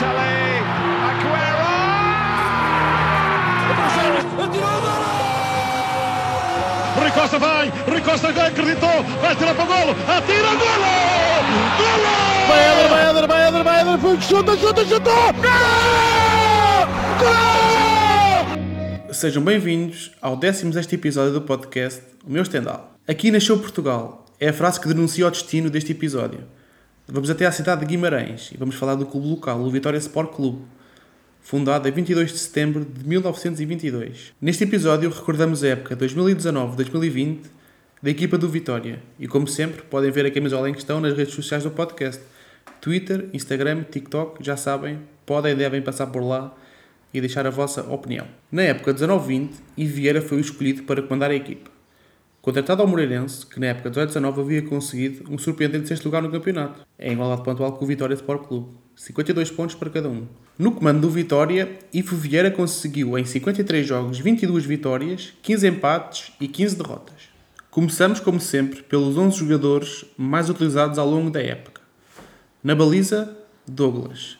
Balotelli, Aguero! Rui Costa vai, Rui Costa já acreditou, vai tirar para o golo, atira, golo! Golo! Vai Éder, vai Éder, vai Éder, vai foi, chuta, chuta, chuta! Gol! Sejam bem-vindos ao 16 episódio do podcast O Meu Stendhal. Aqui nasceu Portugal, é a frase que denuncia o destino deste episódio. Vamos até à cidade de Guimarães e vamos falar do clube local, o Vitória Sport Clube, fundado em 22 de setembro de 1922. Neste episódio recordamos a época 2019-2020 da equipa do Vitória e, como sempre, podem ver a camisola em questão nas redes sociais do podcast. Twitter, Instagram, TikTok, já sabem, podem e devem passar por lá e deixar a vossa opinião. Na época 19-20, Ivo Vieira foi o escolhido para comandar a equipa. Contratado ao Moreirense, que na época 18-19 havia conseguido um surpreendente sexto lugar no campeonato, em igualdade pontual com o Vitória Sport Clube, 52 pontos para cada um. No comando do Vitória, Ivo Vieira conseguiu em 53 jogos 22 vitórias, 15 empates e 15 derrotas. Começamos, como sempre, pelos 11 jogadores mais utilizados ao longo da época. Na baliza, Douglas.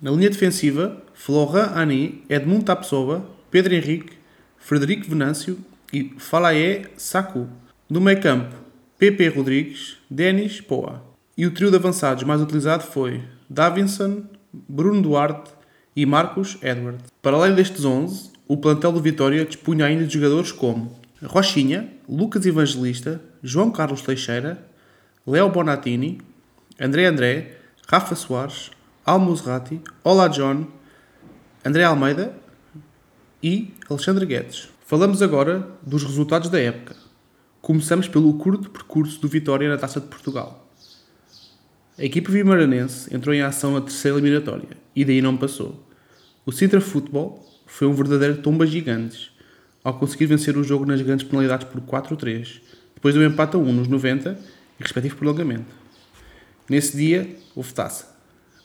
Na linha defensiva, Florent Ani, Edmund Tapsoba, Pedro Henrique, Frederico Venâncio e Falaé Saku. No meio campo, Pepe Rodrigues, Denis Poa. E o trio de avançados mais utilizado foi Davinson, Bruno Duarte e Marcos Edward. Para além destes 11, o plantel do Vitória dispunha ainda de jogadores como Rochinha, Lucas Evangelista, João Carlos Teixeira, Léo Bonatini, André André, Rafa Soares, Almuzrati, Olá John, André Almeida e Alexandre Guedes. Falamos agora dos resultados da época. Começamos pelo curto percurso do Vitória na Taça de Portugal. A equipe vimaranense entrou em ação na terceira eliminatória e daí não passou. O Sintra Futebol foi um verdadeiro tomba gigantes ao conseguir vencer o jogo nas grandes penalidades por 4-3, depois do empate a 1 nos 90 e respectivo prolongamento. Nesse dia, houve taça.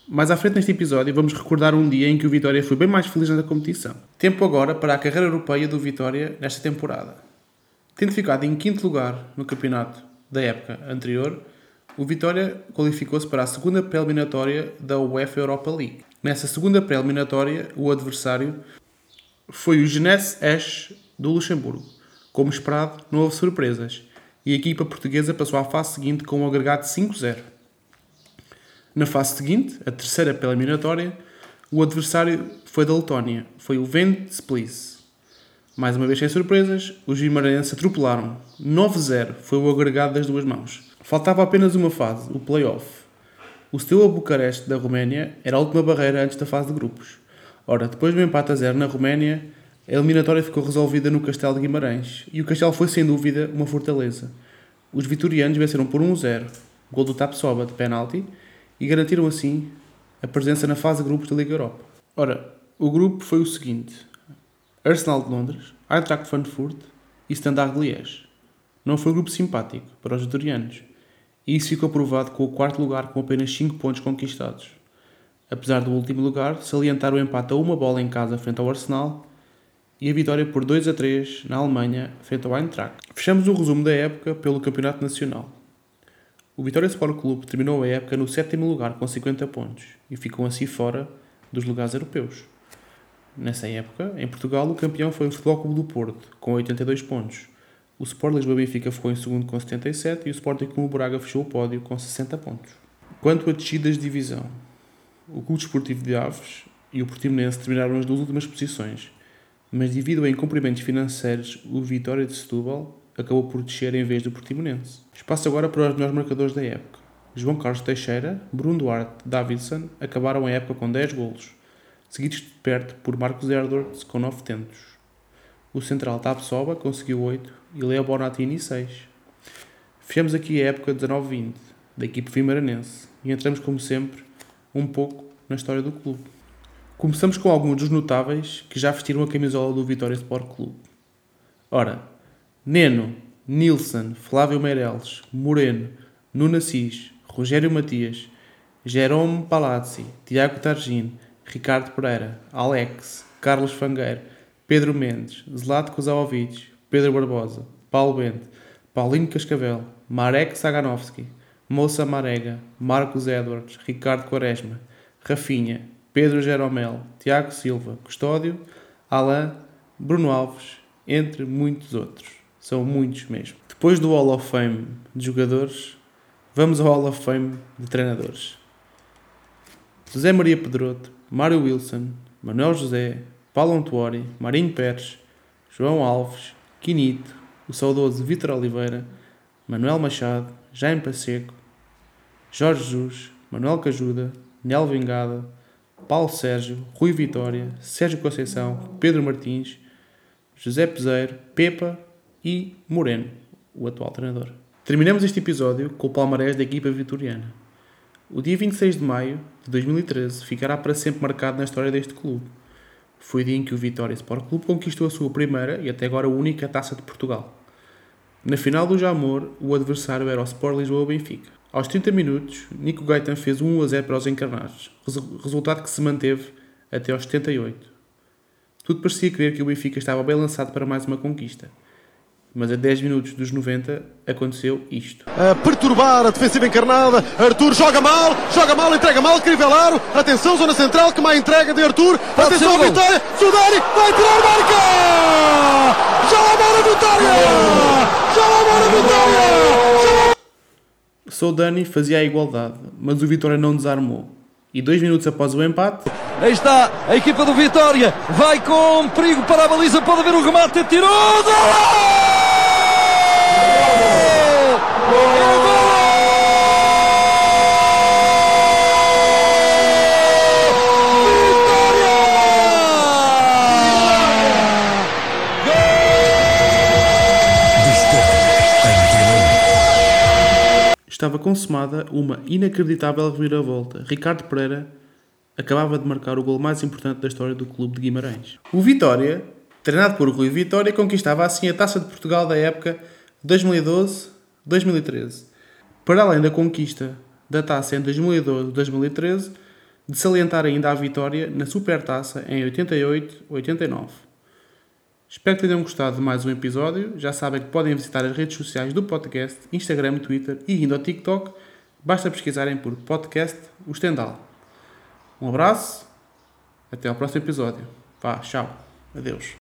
Mais à frente neste episódio vamos recordar um dia em que o Vitória foi bem mais feliz na competição. Tempo agora para a carreira europeia do Vitória nesta temporada. Tendo ficado em quinto lugar no campeonato da época anterior, o Vitória qualificou-se para a segunda pré-eliminatória da UEFA Europa League. Nessa segunda pré-eliminatória, o adversário foi o Jeunesse Esch do Luxemburgo. Como esperado, não houve surpresas e a equipa portuguesa passou à fase seguinte com um agregado 5-0. Na fase seguinte, a terceira pela eliminatória, o adversário foi da Letónia, foi o Vent Splis. Mais uma vez sem surpresas, os vimaranenses atropelaram. 9-0 foi o agregado das duas mãos. Faltava apenas uma fase, o play-off. O Steaua Bucareste da Roménia era a última barreira antes da fase de grupos. Ora, depois do empate a zero na Roménia, a eliminatória ficou resolvida no Castelo de Guimarães e o Castelo foi sem dúvida uma fortaleza. Os vitorianos venceram por 1-0, gol do Tapsoba de penalti, e garantiram assim a presença na fase de grupos da Liga Europa. Ora, o grupo foi o seguinte: Arsenal de Londres, Eintracht Frankfurt e Standard Liège. Não foi um grupo simpático para os vitorianos, e isso ficou provado com o quarto lugar com apenas 5 pontos conquistados. Apesar do último lugar salientar o empate a uma bola em casa frente ao Arsenal e a vitória por 2 a 3 na Alemanha frente ao Eintracht. Fechamos o resumo da época pelo Campeonato Nacional. O Vitória Sport Clube terminou a época no sétimo lugar com 50 pontos e ficou assim fora dos lugares europeus. Nessa época, em Portugal, o campeão foi o Futebol Clube do Porto, com 82 pontos. O Sport Lisboa Benfica ficou em segundo com 77 e o Sporting Clube Braga fechou o pódio com 60 pontos. Quanto a descidas de divisão, o Clube Desportivo de Aves e o Portimonense terminaram as duas últimas posições, mas devido a incumprimentos financeiros, o Vitória de Setúbal acabou por descer em vez do Portimonense. Espaço agora para os melhores marcadores da época. João Carlos Teixeira, Bruno Duarte e Davidson acabaram a época com 10 golos, seguidos de perto por Marcos Edwards com 9 tentos. O central Tapsoba conseguiu 8 e Leo Bonatini 6. Fechamos aqui a época 19-20 da equipe vimaranense e entramos como sempre um pouco na história do clube. Começamos com alguns dos notáveis que já vestiram a camisola do Vitória Sport Clube. Ora, Neno, Nilson, Flávio Meireles, Moreno, Nuno Assis, Rogério Matias, Jerome Palazzi, Tiago Targin, Ricardo Pereira, Alex, Carlos Fangueiro, Pedro Mendes, Zlatko Zaovic, Pedro Barbosa, Paulo Bente, Paulinho Cascavel, Marek Saganovski, Moça Marega, Marcos Edwards, Ricardo Quaresma, Rafinha, Pedro Jeromel, Tiago Silva, Custódio, Alain, Bruno Alves, entre muitos outros. São muitos mesmo. Depois do Hall of Fame de jogadores, vamos ao Hall of Fame de treinadores. José Maria Pedroto, Mário Wilson, Manuel José, Paulo Antuori, Marinho Pérez, João Alves, Quinito, o saudoso Vítor Oliveira, Manuel Machado, Jaime Pacheco, Jorge Jesus, Manuel Cajuda, Nel Vingada, Paulo Sérgio, Rui Vitória, Sérgio Conceição, Pedro Martins, José Peseiro, Pepa e Moreno, o atual treinador. Terminamos este episódio com o palmarés da equipa vitoriana. O dia 26 de maio de 2013 ficará para sempre marcado na história deste clube. Foi o dia em que o Vitória Sport Clube conquistou a sua primeira e até agora única taça de Portugal. Na final do Jamor, o adversário era o Sport Lisboa Benfica. Aos 30 minutos, Nico Gaetan fez 1 a 0 para os encarnados, resultado que se manteve até aos 78. Tudo parecia crer que o Benfica estava bem lançado para mais uma conquista. Mas a 10 minutos dos 90 aconteceu isto. A perturbar a defensiva encarnada. Arthur joga mal, joga mal, entrega mal, Crivellaro. Atenção, zona central, que má entrega de Arthur. Atenção, Vitória. Sudani vai tirar marca! Já lá mora a Vitória! Já lá mora a Vitória! Sou Dani fazia a igualdade, mas o Vitória não desarmou. E dois minutos após o empate, Aí está a equipa do Vitória. Vai com perigo para a baliza. Pode haver o remate. Tirou. Estava consumada uma inacreditável reviravolta. Ricardo Pereira acabava de marcar o gol mais importante da história do clube de Guimarães. O Vitória, treinado por Rui Vitória, conquistava assim a Taça de Portugal da época 2012-2013. Para além da conquista da taça em 2012-2013, de salientar ainda a vitória na Supertaça em 88-89. Espero que tenham gostado de mais um episódio. Já sabem que podem visitar as redes sociais do podcast, Instagram, Twitter e ainda ao TikTok. Basta pesquisarem por podcast O Stendhal. Um abraço, até ao próximo episódio. Vá, tchau, adeus.